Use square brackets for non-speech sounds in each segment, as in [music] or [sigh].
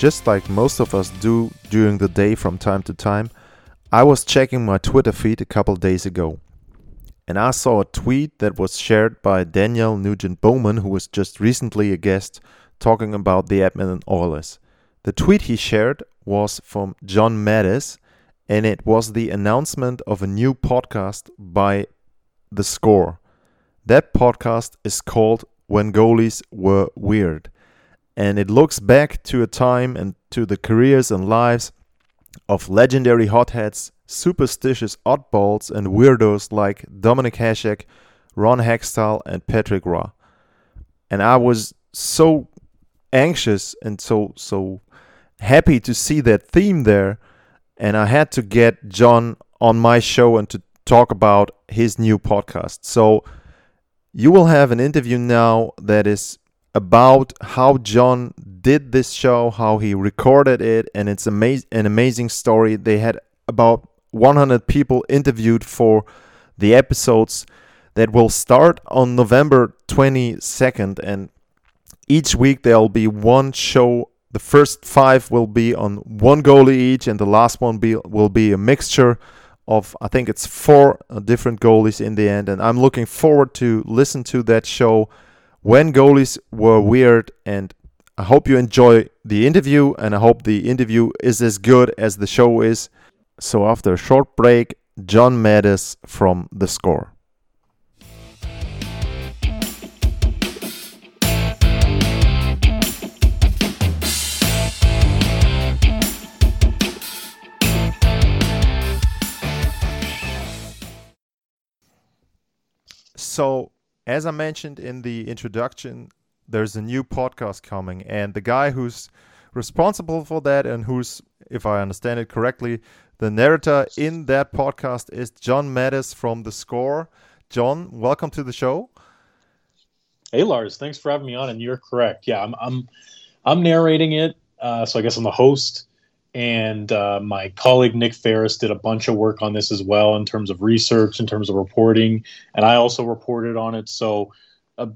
Just like most of us do during the day from time to time, I was checking my Twitter feed a couple days ago. And I saw a tweet that was shared by Daniel Nugent Bowman, who was just recently a guest talking about the Edmonton Oilers. The tweet he shared was from John Matisz, and it was the announcement of a new podcast by The Score. That podcast is called When Goalies Were Weird, and it looks back to a time and to the careers and lives of legendary hotheads, superstitious oddballs, and weirdos like Dominik Hasek, Ron Hextall, and Patrick Roy. And I was so anxious and so so happy to see that theme there, and I had to get John on my show and to talk about his new podcast. So you will have an interview now that is about how John did this show, how he recorded it, and it's an amazing story. They had about 100 people interviewed for the episodes that will start on November 22nd, and each week there'll be one show. The first five will be on one goalie each, and the last one be, will be a mixture of I think it's four different goalies in the end, and I'm looking forward to listen to that show when goalies were weird. And I hope you enjoy the interview, and I hope the interview is as good as the show is. So after a short break, John Matisz from The Score. So, as I mentioned in the introduction, there's a new podcast coming, and the guy who's responsible for that and who's, if I understand it correctly, the narrator in that podcast is John Matisz from The Score. John, welcome to the show. Hey Lars, thanks for having me on. And you're correct. Yeah, I'm I'm I'm narrating it. Uh, so I guess I'm the host, and uh, my colleague Nick Ferris did a bunch of work on this as well in terms of research, in terms of reporting, and I also reported on it. So a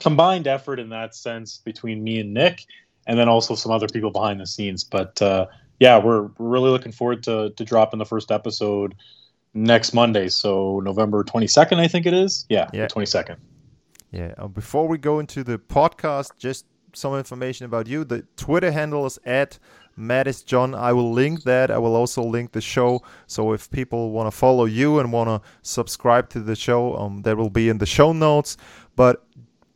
combined effort in that sense between me and Nick, and then also some other people behind the scenes. But uh, yeah, we're, we're really looking forward to to dropping the first episode next Monday. So November 22nd, I think it is. Yeah, Yeah. the 22nd. Yeah. Uh, before we go into the podcast, just some information about you. The Twitter handle is at Matisz John. I will link that. I will also link the show. So if people want to follow you and want to subscribe to the show, um, that will be in the show notes. But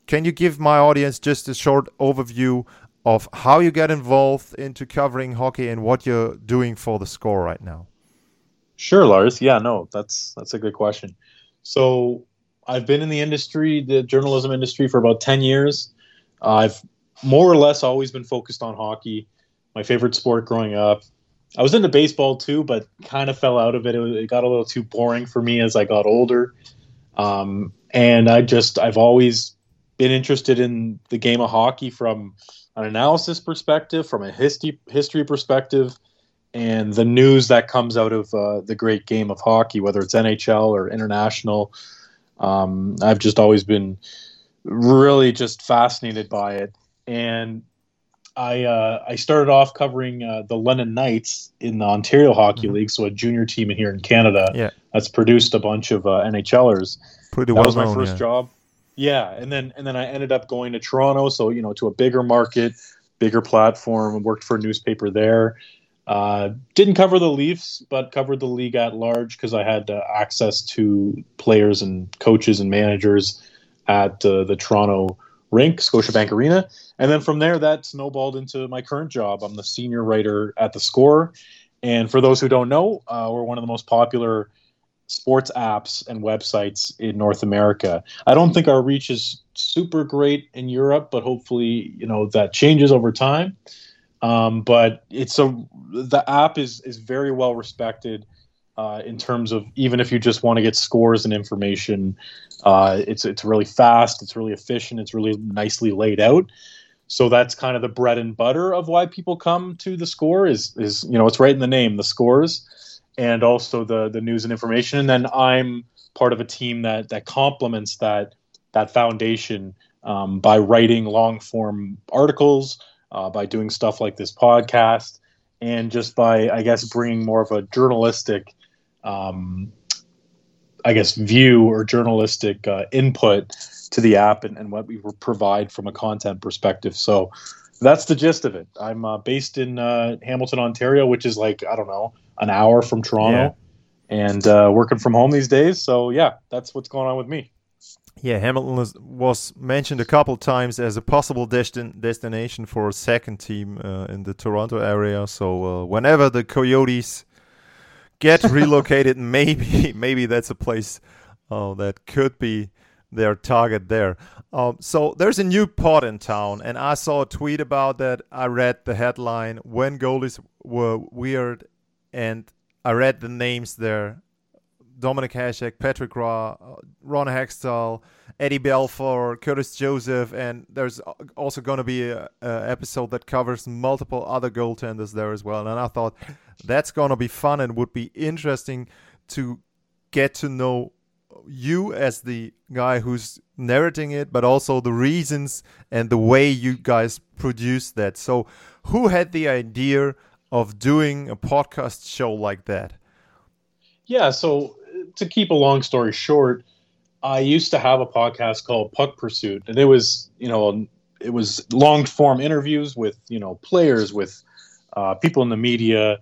can you give my audience just a short overview of how you get involved into covering hockey and what you're doing for the score right now? Sure, Lars. Yeah, no, that's that's a good question. So I've been in the industry, the journalism industry, for about ten years. I've more or less always been focused on hockey. My favorite sport growing up. I was into baseball too, but kind of fell out of it. It, was- it got a little too boring for me as I got older. Um, and I just I've always been interested in the game of hockey from an analysis perspective, from a history history perspective, and the news that comes out of uh, the great game of hockey, whether it's NHL or international. Um, I've just always been really just fascinated by it, and I uh, I started off covering uh, the London Knights in the Ontario Hockey Mhm. League, so a junior team here in Canada Yeah. that's produced a bunch of uh, NHLers Pretty that well was my known. first yeah. job. Yeah, and then and then I ended up going to Toronto, so you know, to a bigger market, bigger platform, and worked for a newspaper there. Uh, didn't cover the Leafs, but covered the league at large because I had uh, access to players and coaches and managers at uh, the Toronto rink, Scotiabank Arena. And then from there, that snowballed into my current job. I'm the senior writer at The Score. And for those who don't know, uh, we're one of the most popular sports apps and websites in North America. I don't think our reach is super great in Europe, but hopefully, you know, that changes over time. Um, but it's a the app is is very well respected uh, in terms of even if you just want to get scores and information. Uh, it's it's really fast. It's really efficient. It's really nicely laid out. So that's kind of the bread and butter of why people come to the score is is you know it's right in the name the scores and also the the news and information and then I'm part of a team that that complements that that foundation um, by writing long form articles uh, by doing stuff like this podcast and just by I guess bringing more of a journalistic um, I guess view or journalistic uh, input to the app and, and what we provide from a content perspective. So that's the gist of it. I'm uh, based in uh, Hamilton, Ontario, which is like I don't know an hour from Toronto, yeah. and uh, working from home these days. So yeah, that's what's going on with me. Yeah, Hamilton was, was mentioned a couple times as a possible destin- destination for a second team uh, in the Toronto area. So uh, whenever the Coyotes get [laughs] relocated, maybe maybe that's a place uh, that could be their target there. Um, so there's a new pod in town, and I saw a tweet about that. I read the headline when goalies were weird, and I read the names there: Dominik Hasek, Patrick Roy, uh, Ron Hextall, Eddie Belfour, Curtis Joseph, and there's also going to be a, a, episode that covers multiple other goaltenders there as well. And I thought that's going to be fun and would be interesting to get to know you as the guy who's narrating it, but also the reasons and the way you guys produce that. So, who had the idea of doing a podcast show like that? Yeah, so to keep a long story short, I used to have a podcast called Puck Pursuit, and it was, you know, it was long form interviews with, you know, players, with uh, people in the media,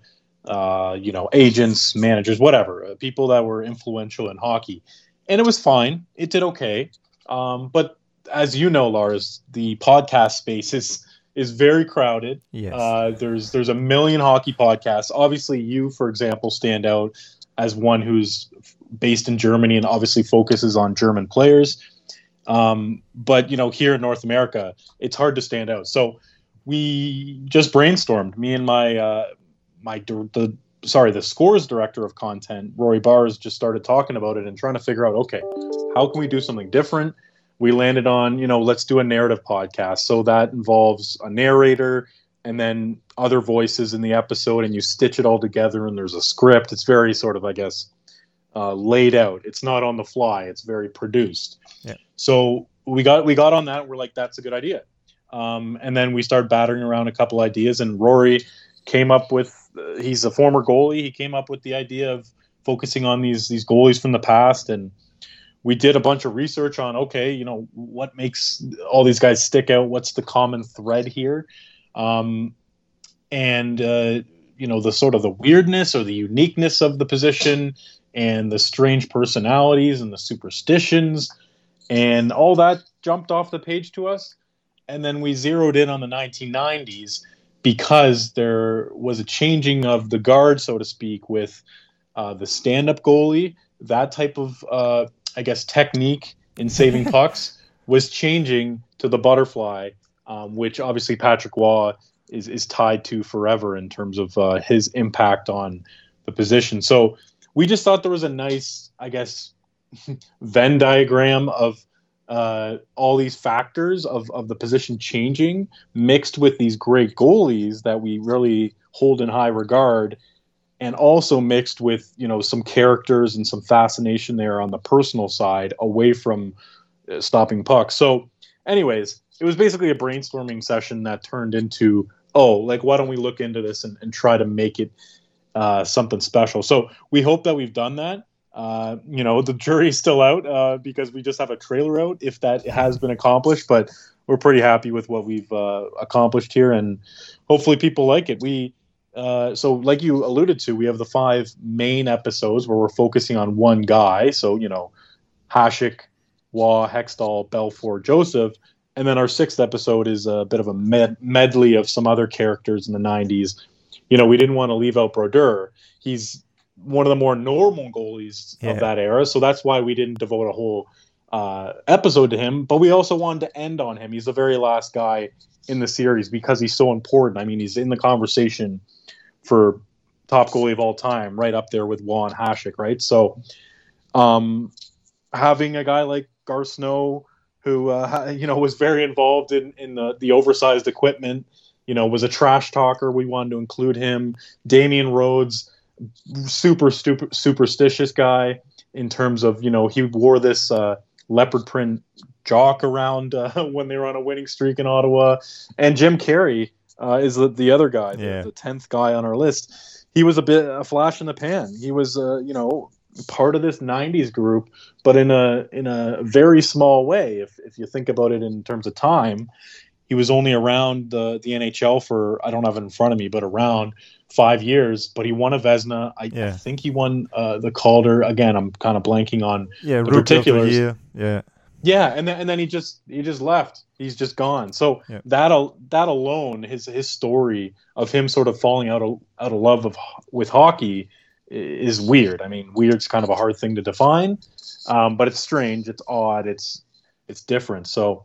uh, you know, agents, managers, whatever, uh, people that were influential in hockey and it was fine. It did okay. Um, but as you know, Lars, the podcast space is is very crowded. Yes. Uh, there's there's a million hockey podcasts. Obviously, you, for example, stand out as one who's based in Germany and obviously focuses on German players. Um, but you know, here in North America, it's hard to stand out. So we just brainstormed. Me and my uh, my the sorry, the scores director of content, Rory Bars, just started talking about it and trying to figure out, okay, how can we do something different? We landed on, you know, let's do a narrative podcast. So that involves a narrator and then other voices in the episode, and you stitch it all together, and there's a script. It's very sort of, I guess, uh, laid out. It's not on the fly. It's very produced. Yeah. So we got we got on that. We're like, that's a good idea. Um, and then we started battering around a couple ideas, and Rory came up with he's a former goalie. He came up with the idea of focusing on these these goalies from the past, and we did a bunch of research on okay, you know, what makes all these guys stick out? What's the common thread here? Um, and uh, you know, the sort of the weirdness or the uniqueness of the position, and the strange personalities and the superstitions, and all that jumped off the page to us. And then we zeroed in on the 1990s because there was a changing of the guard, so to speak, with uh, the stand-up goalie. That type of, uh, I guess, technique in saving [laughs] pucks was changing to the butterfly, um, which obviously Patrick Roy is is tied to forever in terms of uh, his impact on the position. So we just thought there was a nice, I guess, [laughs] Venn diagram of uh, all these factors of, of the position changing mixed with these great goalies that we really hold in high regard and also mixed with you know some characters and some fascination there on the personal side away from uh, stopping pucks. So anyways it was basically a brainstorming session that turned into oh like why don't we look into this and, and try to make it uh, something special so we hope that we've done that uh, you know, the jury's still out uh, because we just have a trailer out if that has been accomplished. But we're pretty happy with what we've uh, accomplished here, and hopefully people like it. We uh, so, like you alluded to, we have the five main episodes where we're focusing on one guy. So, you know, Hasek, Roy, Hextall, Belfour, Joseph. And then our sixth episode is a bit of a med- medley of some other characters in the 90s. You know, we didn't want to leave out Brodeur. He's one of the more normal goalies yeah. of that era. So that's why we didn't devote a whole uh, episode to him, but we also wanted to end on him. He's the very last guy in the series because he's so important. I mean, he's in the conversation for top goalie of all time, right up there with Juan Hasek, right? So, um, having a guy like Garth Snow, who uh, you know was very involved in in the the oversized equipment, you know, was a trash talker. We wanted to include him. Damian Rhodes, super stupid superstitious guy in terms of you know he wore this uh, leopard print jock around uh, [laughs] when they were on a winning streak in Ottawa, and Jim Carey uh, is the, the other guy, Yeah. the tenth guy on our list. He was a bit a flash in the pan. He was uh, you know part of this '90s group, but in a in a very small way. If if you think about it in terms of time, he was only around the the NHL for I don't have it in front of me, but around five years. But he won a Vezina. I, I think he won uh, the Calder. Again, I'm kind of blanking on Yeah, The rookie of the particulars. year. Yeah, yeah, and then and then he just he just left. He's just gone. So Yeah. that al- that alone, his his story of him sort of falling out of out of love of with hockey is weird. I mean, weird's kind of a hard thing to define, um, but it's strange. It's odd. It's it's different. So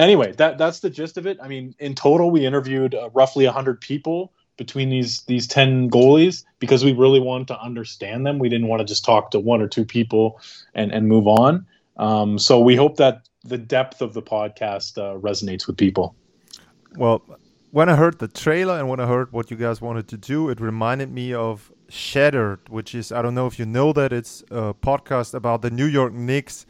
anyway, that that's the gist of it. I mean, in total, we interviewed uh, roughly hundred people between these these 10 goalies because we really wanted to understand them we didn't want to just talk to one or two people and and move on um, so we hope that the depth of the podcast uh, resonates with people. Well, when I heard the trailer and when I heard what you guys wanted to do, it reminded me of Shattered, which is I don't know if you know that it's a podcast about the New York Knicks,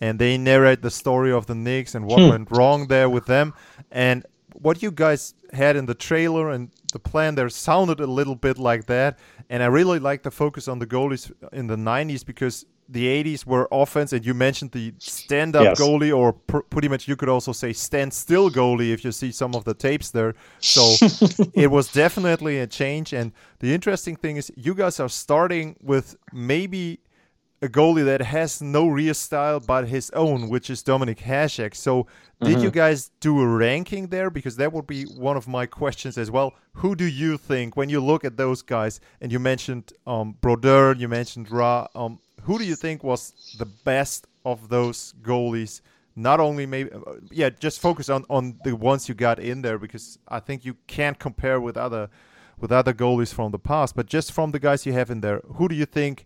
and they narrate the story of the Knicks and what Hmm. went wrong there with them. And what you guys had in the trailer and the plan there sounded a little bit like that. And I really like the focus on the goalies in the 90s because the 80s were offense, and you mentioned the stand up Yes. goalie, or pr- pretty much you could also say stand still goalie if you see some of the tapes there. So [laughs] it was definitely a change. And the interesting thing is, you guys are starting with maybe a goalie that has no real style but his own, which is Dominic Hasek. So, did you guys do a ranking there? Because that would be one of my questions as well. Who do you think when you look at those guys? And you mentioned um, Brodeur, you mentioned Roy. Um, who do you think was the best of those goalies? Not only maybe, uh, yeah, just focus on on the ones you got in there because I think you can't compare with other with other goalies from the past. But just from the guys you have in there, who do you think?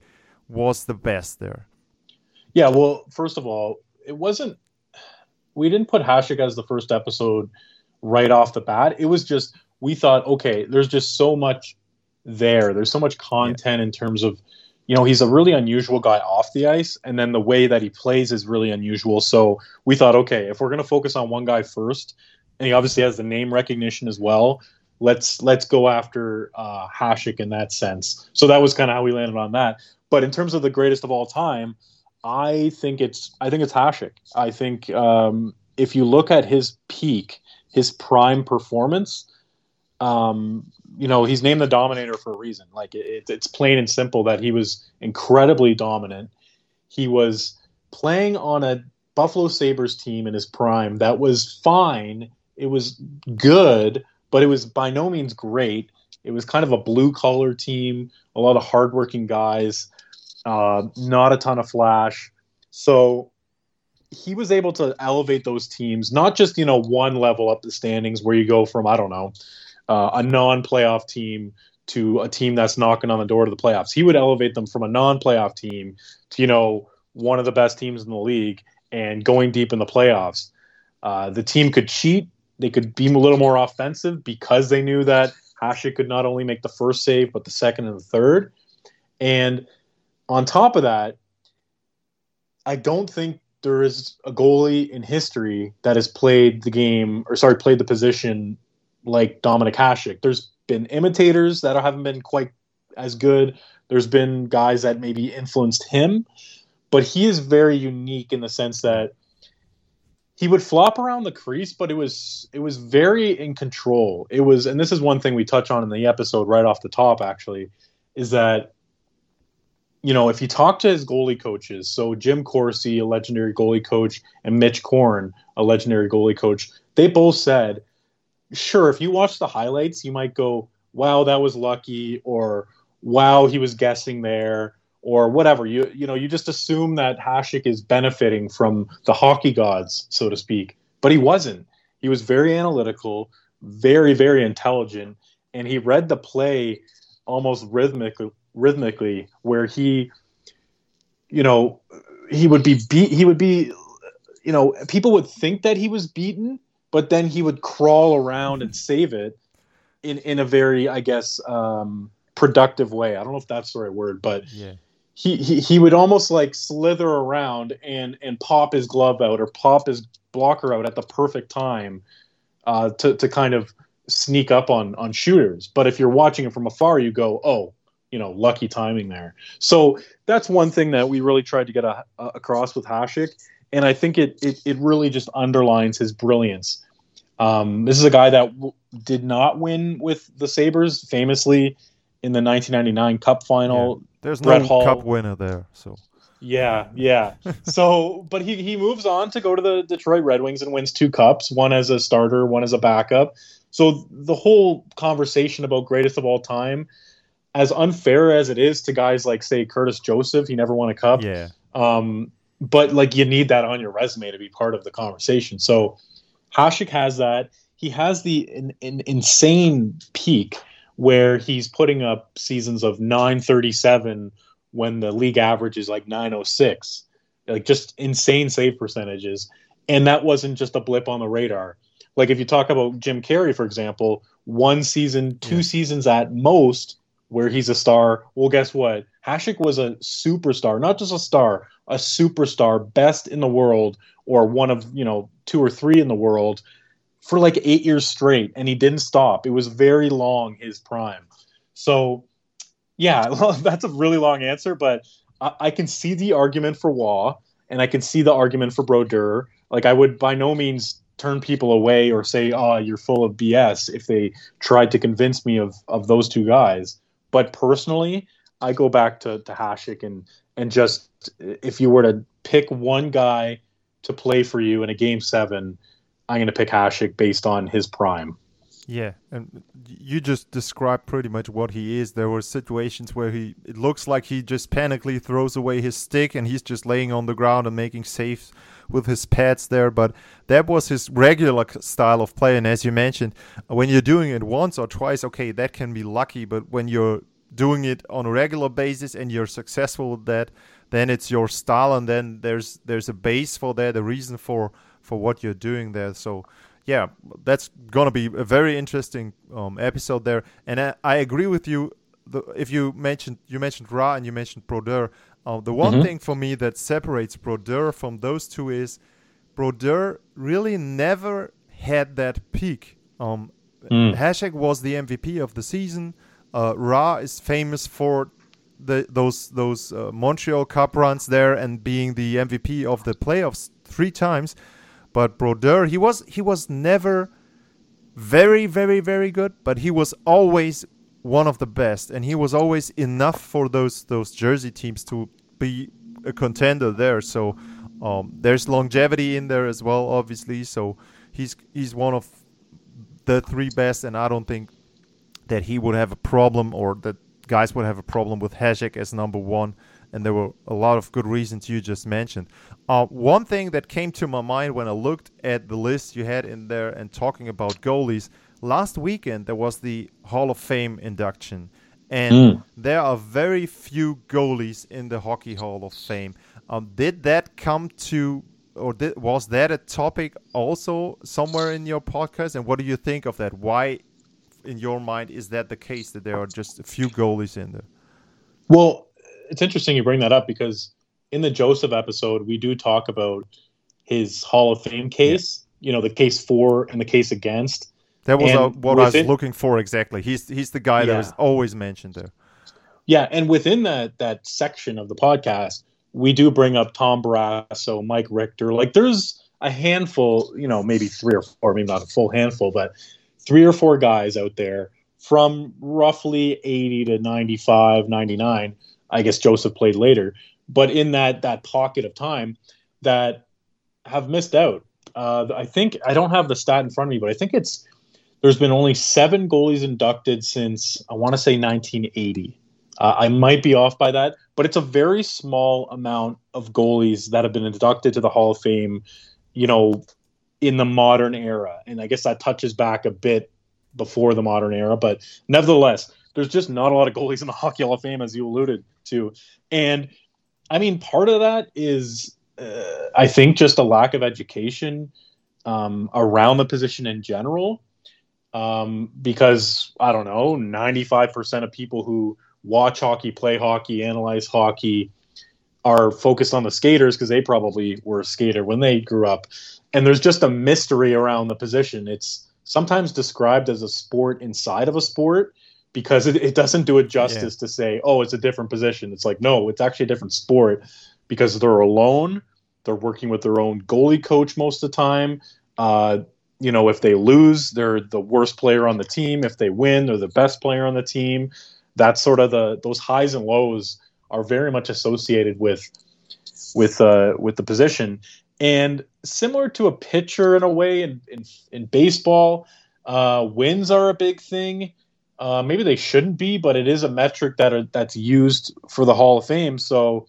Was the best there? Yeah, well, first of all, it wasn't. We didn't put Hasek as the first episode right off the bat. It was just we thought, okay, there's just so much there. There's so much content in terms of, you know, he's a really unusual guy off the ice, and then the way that he plays is really unusual. So we thought, okay, if we're going to focus on one guy first, and he obviously has the name recognition as well. Let's let's go after uh, Hasek in that sense. So that was kind of how we landed on that. But in terms of the greatest of all time, I think it's I think it's Hasek. I think um, if you look at his peak, his prime performance, um, you know, he's named the Dominator for a reason. Like it, it's plain and simple that he was incredibly dominant. He was playing on a Buffalo Sabres team in his prime that was fine. It was good, but it was by no means great. It was kind of a blue collar team, a lot of hardworking guys, uh, not a ton of flash. So he was able to elevate those teams, not just you know one level up the standings where you go from I don't know uh, a non-playoff team to a team that's knocking on the door to the playoffs. He would elevate them from a non-playoff team to you know one of the best teams in the league and going deep in the playoffs. Uh, the team could cheat. They could be a little more offensive because they knew that Hasek could not only make the first save but the second and the third. And on top of that, I don't think there is a goalie in history that has played the game or sorry played the position like Dominik Hasek. There's been imitators that haven't been quite as good. There's been guys that maybe influenced him, but he is very unique in the sense that he would flop around the crease, but it was it was very in control. It was, and this is one thing we touch on in the episode right off the top. Actually, is that you know if you talk to his goalie coaches, so Jim Corsi, a legendary goalie coach, and Mitch Korn, a legendary goalie coach, they both said, sure, if you watch the highlights, you might go, "Wow, that was lucky," or "Wow, he was guessing there," or whatever. You you know you just assume that Hasek is benefiting from the hockey gods, so to speak, but he wasn't. He was very analytical, very very intelligent, and he read the play almost rhythmically rhythmically where he you know he would be beat he would be you know people would think that he was beaten but then he would crawl around and [laughs] save it in in a very i guess um productive way i don't know if that's the right word but Yeah. he, he he would almost like slither around and and pop his glove out or pop his blocker out at the perfect time uh, to to kind of sneak up on on shooters. But if you're watching it from afar, you go, oh, you know, lucky timing there. So that's one thing that we really tried to get a, a- across with Hasek, and I think it, it it really just underlines his brilliance. Um, this is a guy that w- did not win with the Sabres, famously in the 1999 Cup final. There's Brett no Hall- cup winner there, so Yeah, yeah. [laughs] so, but he he moves on to go to the Detroit Red Wings and wins two cups, one as a starter, one as a backup. So the whole conversation about greatest of all time, as unfair as it is to guys like say Curtis Joseph, he never won a cup. yeah, Um, but like you need that on your resume to be part of the conversation. So Hasek has that. He has the in, in, insane peak where he's putting up seasons of 937 when the league average is like 906. Like just insane save percentages. And that wasn't just a blip on the radar. Like if you talk about Jim Carey, for example, one season, two Yeah. seasons at most where he's a star. Well, guess what? Hasek was a superstar, not just a star, a superstar, best in the world, or one of you know two or three in the world for like eight years straight, and he didn't stop. It was very long his prime. So, yeah, [laughs] that's a really long answer, but I, I can see the argument for Roy, and I can see the argument for Brodeur. Like I would by no means turn people away or say, "Oh, you're full of BS" if they tried to convince me of of those two guys. But personally, I go back to to Hasek and and just if you were to pick one guy to play for you in a game seven, I'm going to pick Hasek based on his prime. Yeah. And you just described pretty much what he is. There were situations where he it looks like he just panically throws away his stick and he's just laying on the ground and making saves with his pads there. But that was his regular style of play. And as you mentioned, when you're doing it once or twice, okay, that can be lucky. But when you're doing it on a regular basis and you're successful with that, then it's your style, and then there's there's a base for that, a reason for for what you're doing there. So yeah, that's gonna be a very interesting um, episode there. And I, I agree with you. The, if you mentioned you mentioned Roy and you mentioned Brodeur, uh, the one Mhm. thing for me that separates Brodeur from those two is Brodeur really never had that peak. Um, Mm. Was the MVP of the season. Uh, Roy is famous for the those those uh, Montreal Cup runs there and being the MVP of the playoffs three times. But Brodeur, he was he was never very very very good, but he was always one of the best, and he was always enough for those those Jersey teams to be a contender there. So um, there's longevity in there as well, obviously. So he's he's one of the three best, and I don't think that he would have a problem or that guys would have a problem with Hasek as number one. And there were a lot of good reasons you just mentioned. Uh, one thing that came to my mind when I looked at the list you had in there and talking about goalies, last weekend there was the Hall of Fame induction. And Mm. there are very few goalies in the Hockey Hall of Fame. Um, did that come to, or did, was that a topic also somewhere in your podcast? And what do you think of that? Why, in your mind, is that the case that there are just a few goalies in there? Well, it's interesting you bring that up because in the Joseph episode, we do talk about his Hall of Fame case. You know, the case for and the case against. That was And what I was looking for exactly. He's he's the guy that Yeah. is always mentioned there. Yeah, and within that that section of the podcast, we do bring up Tom Barrasso, Mike Richter. Like there's a handful, you know, maybe three or four, maybe not a full handful, but three or four guys out there from roughly 80 to 95, 99. I guess Joseph played later, but in that that pocket of time that have missed out. Uh, I think I don't have the stat in front of me, but I think it's there's been only seven goalies inducted since I want to say 1980 Uh, I might be off by that, but it's a very small amount of goalies that have been inducted to the Hall of Fame, you know, in the modern era. And I guess that touches back a bit before the modern era, but nevertheless, there's just not a lot of goalies in the Hockey Hall of Fame, as you alluded to. And I mean, part of that is, uh, I think, just a lack of education um, around the position in general. Um, because I don't know, 95% of people who watch hockey, play hockey, analyze hockey, are focused on the skaters because they probably were a skater when they grew up. And there's just a mystery around the position. It's sometimes described as a sport inside of a sport because it, it doesn't do it justice yeah. to say, oh, it's a different position. It's like, no, it's actually a different sport because they're alone. They're working with their own goalie coach most of the time. Uh, you know, if they lose, they're the worst player on the team. If they win, they're the best player on the team that's sort of the those highs and lows are very much associated with with uh, with the position. And similar to a pitcher in a way in in, in baseball, uh, wins are a big thing. Uh, maybe they shouldn't be, but it is a metric that are, that's used for the Hall of Fame. So,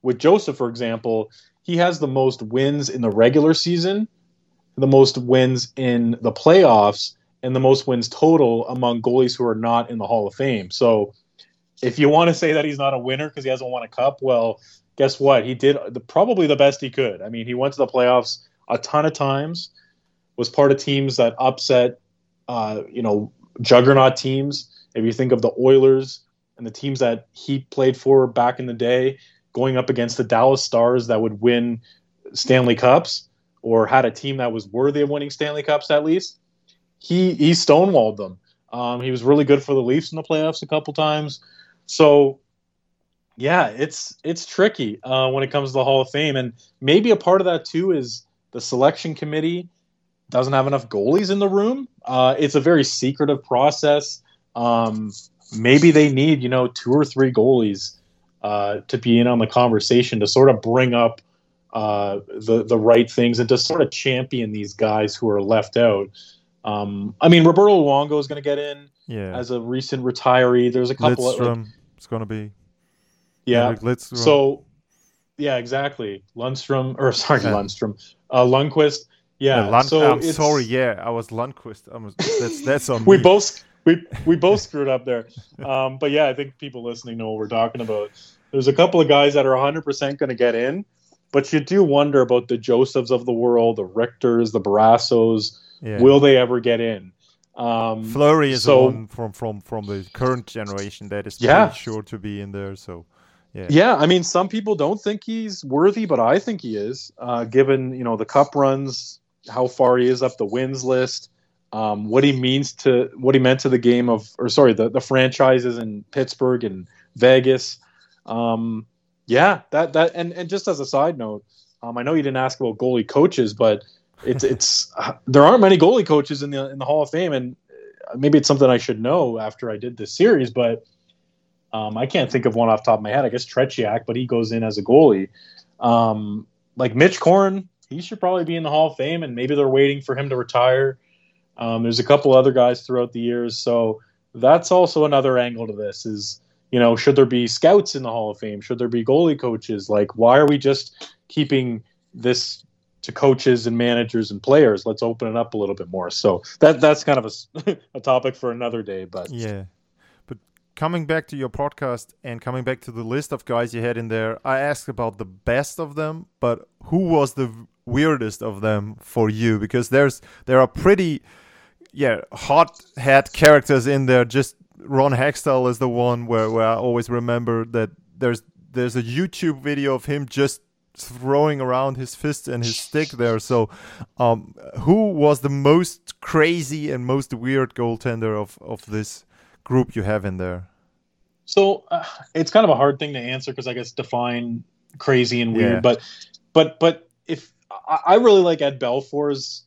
with Joseph, for example, he has the most wins in the regular season, the most wins in the playoffs, and the most wins total among goalies who are not in the Hall of Fame. So if you want to say that he's not a winner because he hasn't won a cup, well, guess what? He did the, probably the best he could. I mean, he went to the playoffs a ton of times, was part of teams that upset, uh, you know, juggernaut teams. If you think of the Oilers and the teams that he played for back in the day, going up against the Dallas Stars that would win Stanley Cups or had a team that was worthy of winning Stanley Cups at least he he stonewalled them. Um, he was really good for the Leafs in the playoffs a couple times. So yeah, it's it's tricky uh, when it comes to the Hall of Fame, and maybe a part of that too is the selection committee doesn't have enough goalies in the room. Uh, it's a very secretive process. Um, maybe they need you know two or three goalies uh, to be in on the conversation to sort of bring up uh, the the right things and to sort of champion these guys who are left out. Um, I mean, Roberto Luongo is going to get in yeah. as a recent retiree. There's a couple Lidstrom of like, it's going to be yeah. like so yeah, exactly. Lundstrom or [laughs] sorry, yeah. Lundstrom, uh, Lundqvist. Yeah, yeah Lund- so I'm sorry. Yeah, I was Lundqvist. I was, that's that's on [laughs] we me. both we we [laughs] both screwed up there. Um, but yeah, I think people listening know what we're talking about. There's a couple of guys that are 100% going to get in, but you do wonder about the Josephs of the world, the Richters, the Barrassos yeah. Will they ever get in? Um, Fleury is so, one from from from the current generation that is yeah. sure to be in there. So. Yeah. yeah, I mean, some people don't think he's worthy, but I think he is, uh, given you know the cup runs, how far he is up the wins list, um, what he means to what he meant to the game of, or sorry, the the franchises in Pittsburgh and Vegas. Um, yeah, that that and and just as a side note, um, I know you didn't ask about goalie coaches, but it's [laughs] it's there aren't many goalie coaches in the in the Hall of Fame, and maybe it's something I should know after I did this series, but um, I can't think of one off top of my head. I guess Tretiak, but he goes in as a goalie. Um, like Mitch Korn, he should probably be in the Hall of Fame, and maybe they're waiting for him to retire. Um, there's a couple other guys throughout the years, so that's also another angle to this. Is you know, should there be scouts in the Hall of Fame? Should there be goalie coaches? Like, why are we just keeping this to coaches and managers and players. Let's open it up a little bit more. So that that's kind of a, [laughs] a topic for another day. But yeah, coming back to your podcast and coming back to the list of guys you had in there, I asked about the best of them, but who was the weirdest of them for you? Because there's there are pretty yeah hot head characters in there. Just Ron Hextall is the one where, where I always remember that there's there's a YouTube video of him just throwing around his fist and his stick there. So, um, who was the most crazy and most weird goaltender of of this group you have in there? So uh, it's kind of a hard thing to answer because I guess define crazy and weird. Yeah. But but but if I, I really like Ed Belfour's,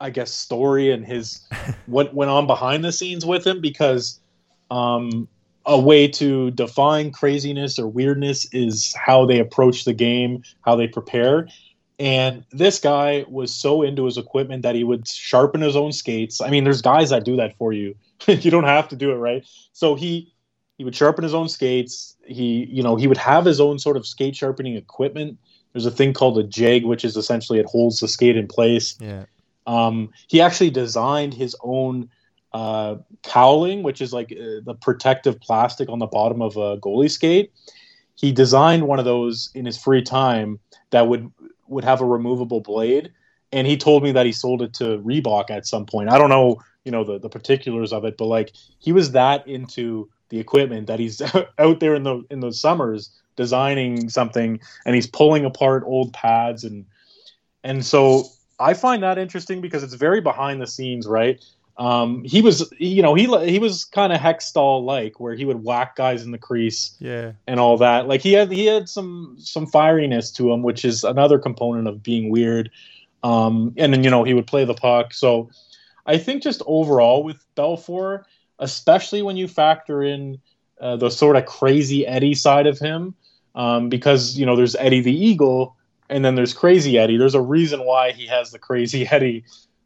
I guess story and his [laughs] what went on behind the scenes with him because um, a way to define craziness or weirdness is how they approach the game, how they prepare. And this guy was so into his equipment that he would sharpen his own skates. I mean, there's guys that do that for you. [laughs] you don't have to do it, right? So he he would sharpen his own skates. He, you know, he would have his own sort of skate sharpening equipment. There's a thing called a jig, which is essentially it holds the skate in place. Yeah. Um, he actually designed his own uh, cowling, which is like uh, the protective plastic on the bottom of a goalie skate. He designed one of those in his free time that would would have a removable blade, and he told me that he sold it to Reebok at some point. I don't know, you know, the the particulars of it, but like he was that into the equipment that he's [laughs] out there in the in the summers designing something, and he's pulling apart old pads and and so I find that interesting because it's very behind the scenes, right? Um, he was, you know, he he was kind of Hextall like, where he would whack guys in the crease, Yeah. and all that. Like he had he had some some fieriness to him, which is another component of being weird. Um, and then you know he would play the puck. So I think just overall with Belfour, especially when you factor in uh, the sort of crazy Eddie side of him, um, because you know there's Eddie the Eagle, and then there's Crazy Eddie. There's a reason why he has the Crazy [laughs] Eddie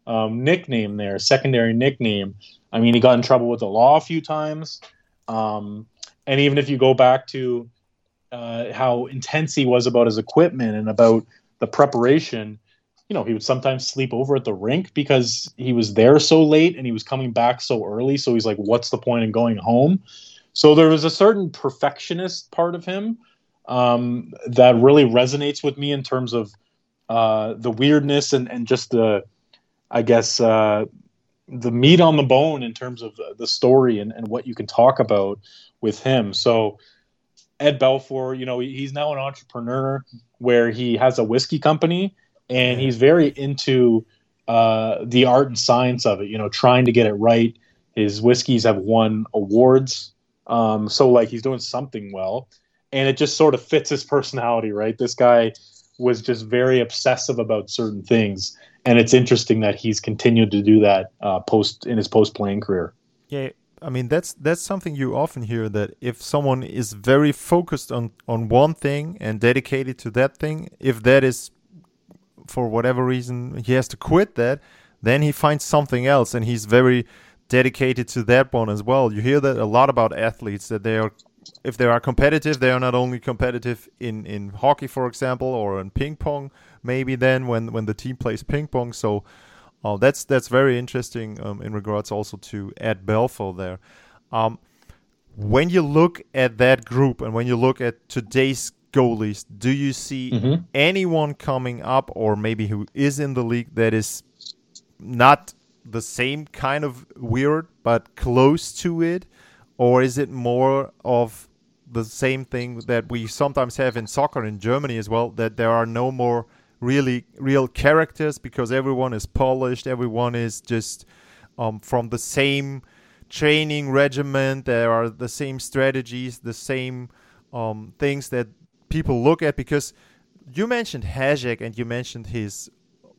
um, nickname there, secondary nickname. I mean, he got in trouble with the law a few times. Um, and even if you go back to uh, how intense he was about his equipment and about the preparation, you know, he would sometimes sleep over at the rink because he was there so late and he was coming back so early. So he's like, what's the point in going home? So there was a certain perfectionist part of him um, that really resonates with me in terms of uh, the weirdness and, and just the, I guess, uh, the meat on the bone in terms of the story and, and what you can talk about with him. So Ed Belfour, you know, he's now an entrepreneur where he has a whiskey company and he's very into uh, the art and science of it, you know, trying to get it right. His whiskeys have won awards. Um, so like he's doing something well and it just sort of fits his personality, right? This guy was just very obsessive about certain things, and it's interesting that he's continued to do that uh, post in his post playing career. Yeah, I mean that's that's something you often hear that if someone is very focused on on one thing and dedicated to that thing, if that is for whatever reason he has to quit that, then he finds something else and he's very dedicated to that one as well. You hear that a lot about athletes that they are if they are competitive, they are not only competitive in, in hockey, for example, or in ping pong. Maybe then when, when the team plays ping pong. So uh, that's that's very interesting um, in regards also to Ed Belfour there. Um, when you look at that group and when you look at today's goalies, do you see Mhm. anyone coming up or maybe who is in the league that is not the same kind of weird but close to it? Or is it more of the same thing that we sometimes have in soccer in Germany as well, that there are no more really real characters because everyone is polished, everyone is just um, from the same training regimen, there are the same strategies, the same um, things that people look at because you mentioned Hajek and you mentioned his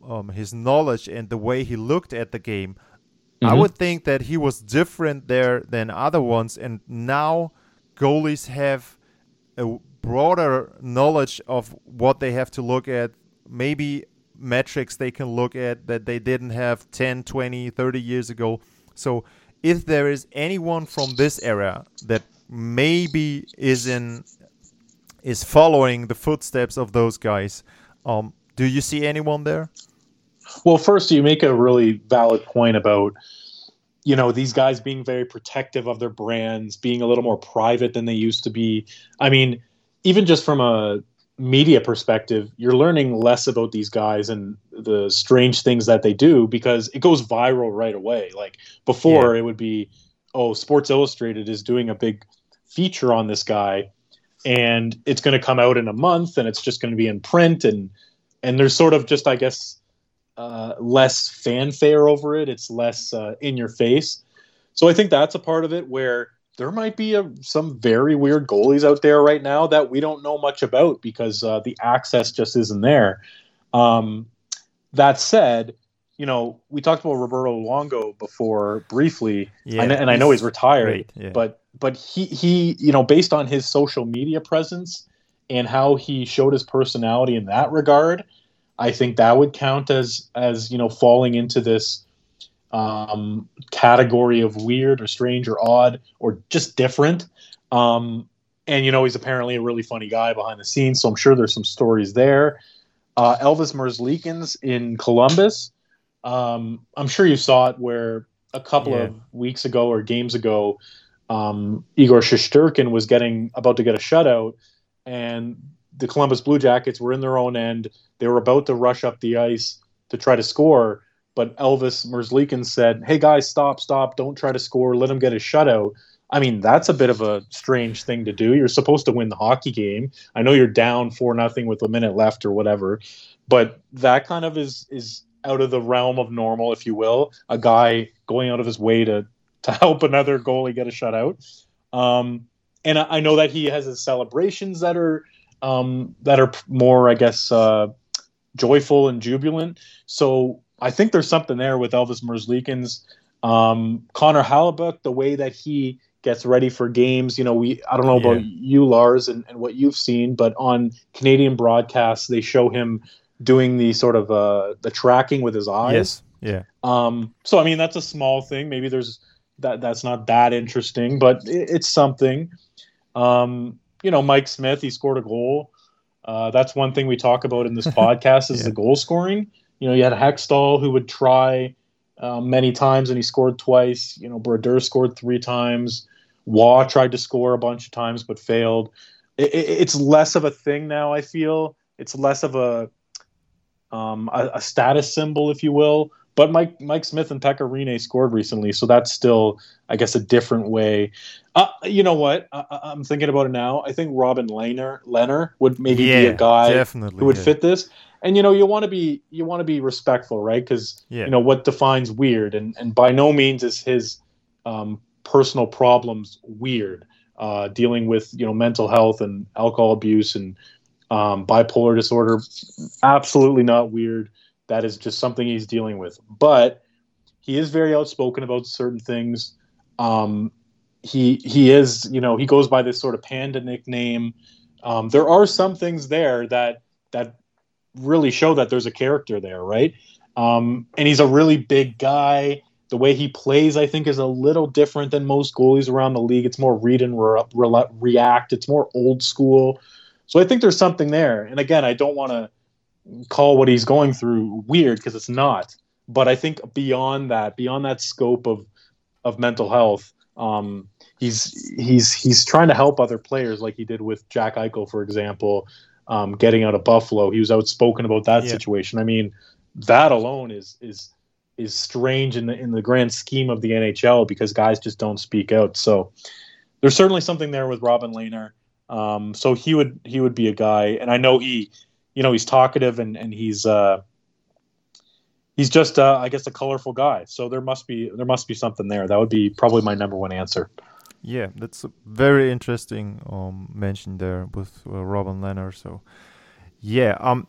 um, his knowledge and the way he looked at the game. I Mhm. would think that he was different there than other ones, and now goalies have a broader knowledge of what they have to look at, maybe metrics they can look at that they didn't have 10, 20, 30 years ago. So, if there is anyone from this era that maybe is in is following the footsteps of those guys, um, do you see anyone there? Well, first, you make a really valid point about, you know, these guys being very protective of their brands, being a little more private than they used to be. I mean, even just from a media perspective, you're learning less about these guys and the strange things that they do because it goes viral right away. Like before, it would be, oh, Sports Illustrated is doing a big feature on this guy, and it's going to come out in a month, and it's just going to be in print, and and there's sort of just, I guess, uh, less fanfare over it. It's less uh, in your face. So I think that's a part of it where there might be a, some very weird goalies out there right now that we don't know much about because uh, the access just isn't there. Um, that said, you know, we talked about Roberto Luongo before briefly, Yeah, and, and I know he's retired, great, yeah. but but he he you know based on his social media presence and how he showed his personality in that regard, I think that would count as as you know falling into this um, category of weird or strange or odd or just different. Um, and you know he's apparently a really funny guy behind the scenes, so I'm sure there's some stories there. Uh, Elvis Merzlikins in Columbus. Um, I'm sure you saw it where a couple Yeah. of weeks ago or games ago, um, Igor Shesterkin was getting about to get a shutout, and the Columbus Blue Jackets were in their own end. They were about to rush up the ice to try to score, but Elvis Merzlikins said, "Hey guys, stop, stop! Don't try to score. Let him get a shutout." I mean, that's a bit of a strange thing to do. You're supposed to win the hockey game. I know you're down four nothing with a minute left or whatever, but that kind of is is out of the realm of normal, if you will. A guy going out of his way to to help another goalie get a shutout. Um, and I, I know that he has his celebrations that are um, that are more, I guess, uh, joyful and jubilant. So I think there's something there with Elvis Merzlikins. Um, Connor Hellebuyck, the way that he gets ready for games. You know, we I don't know about you, Lars, and, and what you've seen, but on Canadian broadcasts, they show him doing the sort of uh, the tracking with his eyes. Yes. Yeah. Um, so I mean, that's a small thing. Maybe there's that that's not that interesting, but it, it's something. Um, you know, Mike Smith, he scored a goal. Uh, that's one thing we talk about in this [laughs] podcast is Yeah. the goal scoring. You know, you had Hextall who would try uh, many times and he scored twice. You know, Brodeur scored three times. Waugh tried to score a bunch of times but failed. It, it, it's less of a thing now. I feel it's less of a um, a, a status symbol, if you will. But Mike Mike Smith and Pekka Rinne scored recently, so that's still, I guess, a different way. Uh, you know what? I, I'm thinking about it now. I think Robin Lehner, Lehner would maybe yeah. be a guy definitely who would yeah. fit this. And you know, you want to be you want to be respectful, right? Because Yeah. you know what defines weird, and and by no means is his um, personal problems weird. Uh, dealing with you know mental health and alcohol abuse and um, bipolar disorder, absolutely not weird. That is just something he's dealing with. But he is very outspoken about certain things. Um, he he is you know he goes by this sort of panda nickname. Um, there are some things there that that really show that there's a character there, right? Um, and he's a really big guy. The way he plays, I think, is a little different than most goalies around the league. It's more read and re- re- react. It's more old school. So I think there's something there. And again, I don't want to call what he's going through weird because it's not. But I think beyond that, beyond that scope of of mental health, um, he's he's he's trying to help other players, like he did with Jack Eichel, for example, um, getting out of Buffalo. He was outspoken about that Yeah. situation. I mean, that alone is is is strange in the in the grand scheme of the NHL because guys just don't speak out. So there's certainly something there with Robin Lehner. Um, so he would he would be a guy, and I know he, you know, he's talkative and and he's uh, he's just uh, I guess a colorful guy. So there must be there must be something there. That would be probably my number one answer. Yeah, that's a very interesting um, mention there with uh, Robin Lehner. So, yeah, um,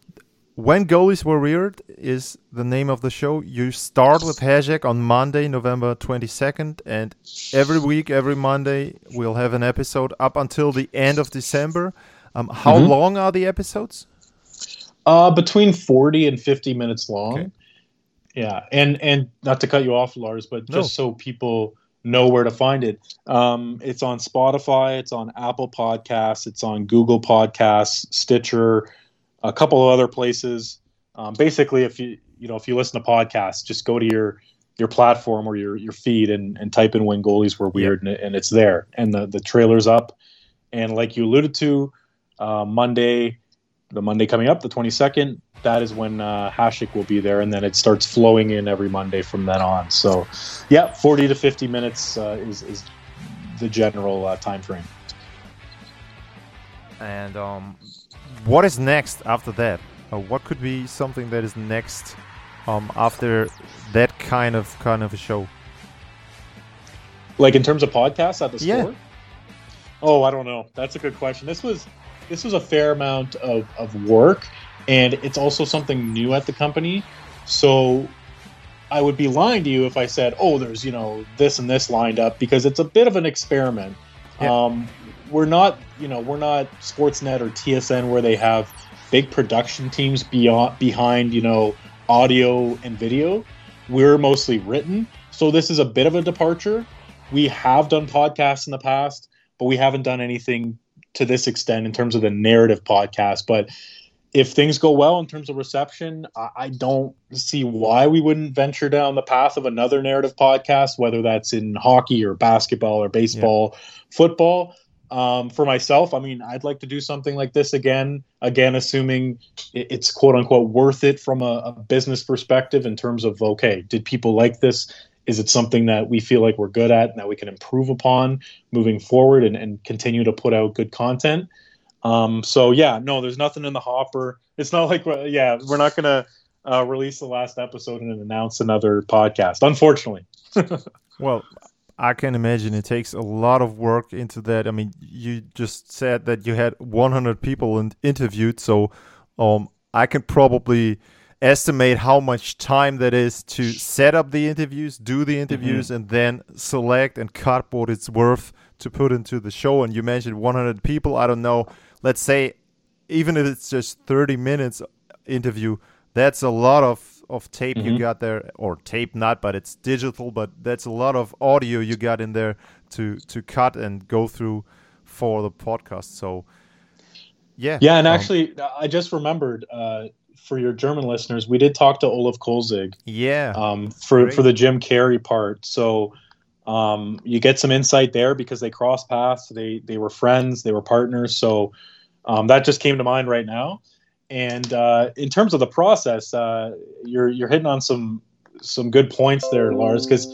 when goalies were weird is the name of the show. You start with Hasek on Monday, November twenty second, and every week, every Monday, we'll have an episode up until the end of December. Um, how Mhm. long are the episodes? Uh, between forty and fifty minutes long. Okay. Yeah, and and not to cut you off, Lars, but No. just so people know where to find it. Um, it's on Spotify, it's on Apple Podcasts, it's on Google Podcasts, Stitcher, a couple of other places. Um, basically, if you you know if you listen to podcasts, just go to your your platform or your your feed and, and type in when goalies were weird, and, it, and it's there, and the the trailer's up. And like you alluded to, uh, Monday, the Monday coming up, the twenty second, that is when uh, Hasek will be there, and then it starts flowing in every Monday from then on. So, yeah, forty to fifty minutes uh, is is the general uh, time frame. And um, what is next after that? Uh, what could be something that is next um, after that kind of kind of a show? Like in terms of podcasts at the Yeah. store? Oh, I don't know. That's a good question. This was this was a fair amount of, of work and it's also something new at the company. So I would be lying to you if I said, "Oh, there's, you know, this and this lined up" because it's a bit of an experiment. Yeah. Um, we're not, you know, we're not Sportsnet or TSN where they have big production teams beyond behind, you know, audio and video. We're mostly written. So this is a bit of a departure. We have done podcasts in the past, but we haven't done anything to this extent in terms of the narrative podcast. But if things go well in terms of reception, I, I don't see why we wouldn't venture down the path of another narrative podcast, whether that's in hockey or basketball or baseball, yeah. football. Um, for myself, I mean, I'd like to do something like this again. Again, assuming it's quote unquote worth it from a, a business perspective in terms of okay, did people like this? Is it something that we feel like we're good at and that we can improve upon moving forward and, and continue to put out good content? Um, so yeah, no, there's nothing in the hopper. It's not like yeah, we're not gonna uh, release the last episode and announce another podcast, unfortunately. [laughs] well, I can imagine it takes a lot of work into that. I mean, you just said that you had 100 people in- interviewed, so um, I can probably estimate how much time that is to set up the interviews, do the interviews, mm-hmm. and then select and cut what it's worth to put into the show. And you mentioned 100 people. I don't know let's say even if it's just 30 minutes interview that's a lot of of tape mm-hmm. you got there or tape not but it's digital but that's a lot of audio you got in there to to cut and go through for the podcast so yeah yeah and um, actually i just remembered uh, for your german listeners we did talk to olaf kolzig yeah um, for Great. for the jim carey part so um, you get some insight there because they cross paths. They they were friends. They were partners. So um, that just came to mind right now. And uh, in terms of the process, uh, you're you're hitting on some some good points there, Lars. Because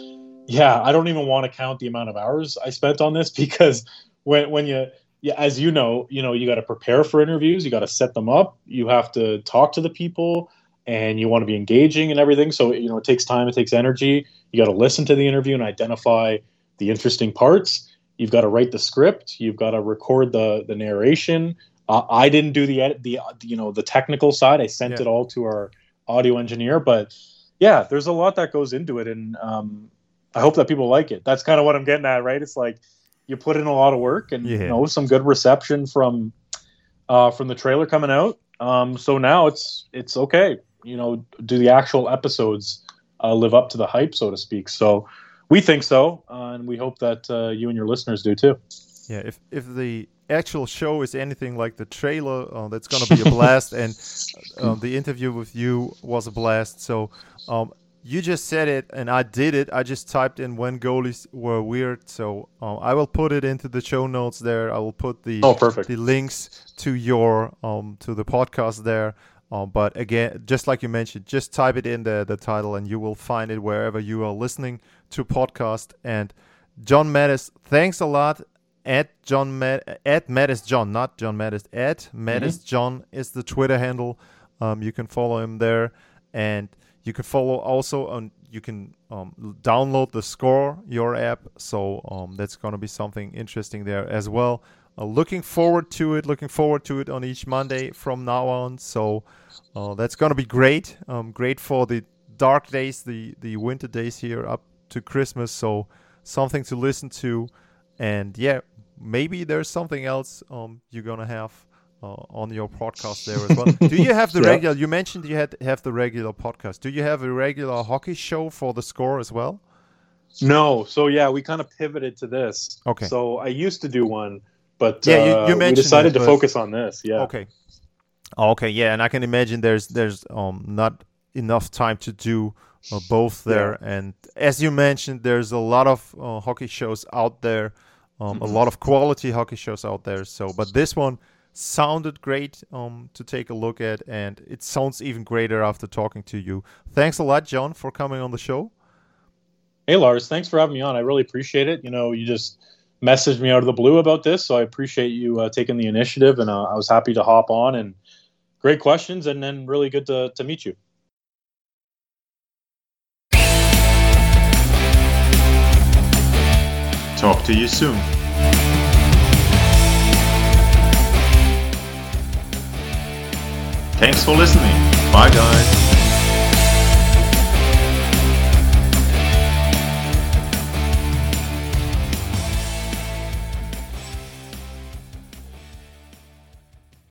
yeah, I don't even want to count the amount of hours I spent on this [laughs] because when when you yeah, as you know, you know you got to prepare for interviews. You got to set them up. You have to talk to the people and you want to be engaging and everything. So, you know, it takes time, it takes energy. You got to listen to the interview and identify the interesting parts. You've got to write the script. You've got to record the the narration. Uh, I didn't do the edit, the you know the technical side. I sent yeah. it all to our audio engineer. But yeah, there's a lot that goes into it, and um, I hope that people like it. That's kind of what I'm getting at, right? It's like you put in a lot of work, and yeah. you know some good reception from uh, from the trailer coming out. Um, so now it's it's okay you know, do the actual episodes uh, live up to the hype, so to speak? So we think so, uh, and we hope that uh, you and your listeners do too. Yeah, if if the actual show is anything like the trailer, uh, that's gonna be a blast, and uh, [laughs] the interview with you was a blast. So. Um, you just said it and I did it. I just typed in when goalies were weird. So um, I will put it into the show notes there. I will put the oh, perfect. the links to your um to the podcast there. Um, but again, just like you mentioned, just type it in the, the title and you will find it wherever you are listening to podcast. And John Matisz, thanks a lot. At John Matt, at Matisz John, not John Matisz. At Matisz mm-hmm. John is the Twitter handle. Um, you can follow him there, and you can follow also on. You can um, download the Score Your app, so um, that's going to be something interesting there as well. Uh, looking forward to it. Looking forward to it on each Monday from now on. So uh, that's gonna be great. Um, great for the dark days, the the winter days here up to Christmas. So something to listen to, and yeah, maybe there's something else um, you're gonna have. Uh, on your podcast there as well. [laughs] Do you have the yeah. regular? You mentioned you had have the regular podcast. Do you have a regular hockey show for the score as well? No. So yeah, we kind of pivoted to this. Okay. So I used to do one but yeah, you, you uh, mentioned we decided to focus on this. Yeah. Okay. Okay. Yeah, and I can imagine there's there's um not enough time to do uh, both there. Yeah. And as you mentioned, there's a lot of uh, hockey shows out there, um, mm-hmm. a lot of quality hockey shows out there. So, but this one sounded great um, to take a look at, and it sounds even greater after talking to you. Thanks a lot, John, for coming on the show. Hey, Lars. Thanks for having me on. I really appreciate it. You know, you just messaged me out of the blue about this, so I appreciate you uh, taking the initiative, and uh, I was happy to hop on. And great questions, and then really good to to meet you. Talk to you soon. Thanks for listening. Bye, guys.